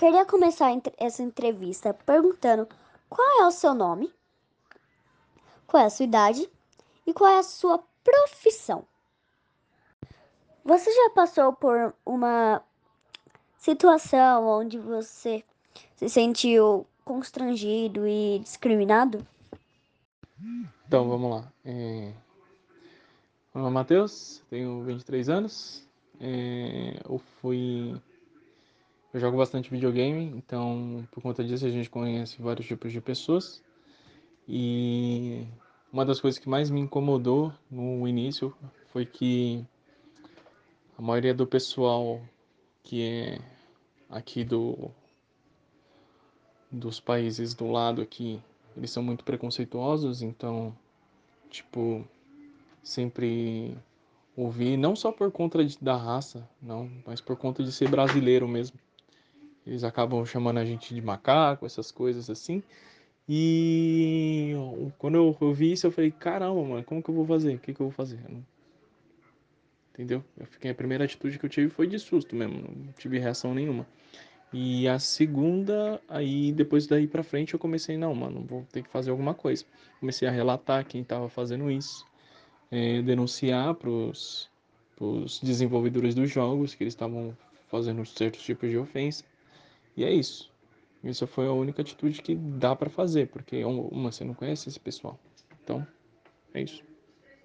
queria começar essa entrevista perguntando qual é o seu nome, qual é a sua idade e qual é a sua profissão. Você já passou por uma situação onde você se sentiu constrangido e discriminado? Então, vamos lá. É... Meu nome é Matheus, tenho 23 anos. É... Eu fui. Eu jogo bastante videogame, então por conta disso a gente conhece vários tipos de pessoas. E uma das coisas que mais me incomodou no início foi que a maioria do pessoal que é aqui do dos países do lado aqui, eles são muito preconceituosos, então, tipo, sempre ouvi, não só por conta de, da raça, não, mas por conta de ser brasileiro mesmo. Eles acabam chamando a gente de macaco, essas coisas assim. E quando eu, eu vi isso, eu falei, caramba, mano, como que eu vou fazer? O que, que eu vou fazer? Eu entendeu? Eu fiquei, a primeira atitude que eu tive foi de susto mesmo, não tive reação nenhuma. E a segunda, aí depois daí pra frente eu comecei, não, mano, vou ter que fazer alguma coisa. Comecei a relatar quem estava fazendo isso, é, denunciar pros, pros desenvolvedores dos jogos que eles estavam fazendo certos tipos de ofensa. E é isso. Isso foi a única atitude que dá para fazer, porque uma, você não conhece esse pessoal. Então, é isso.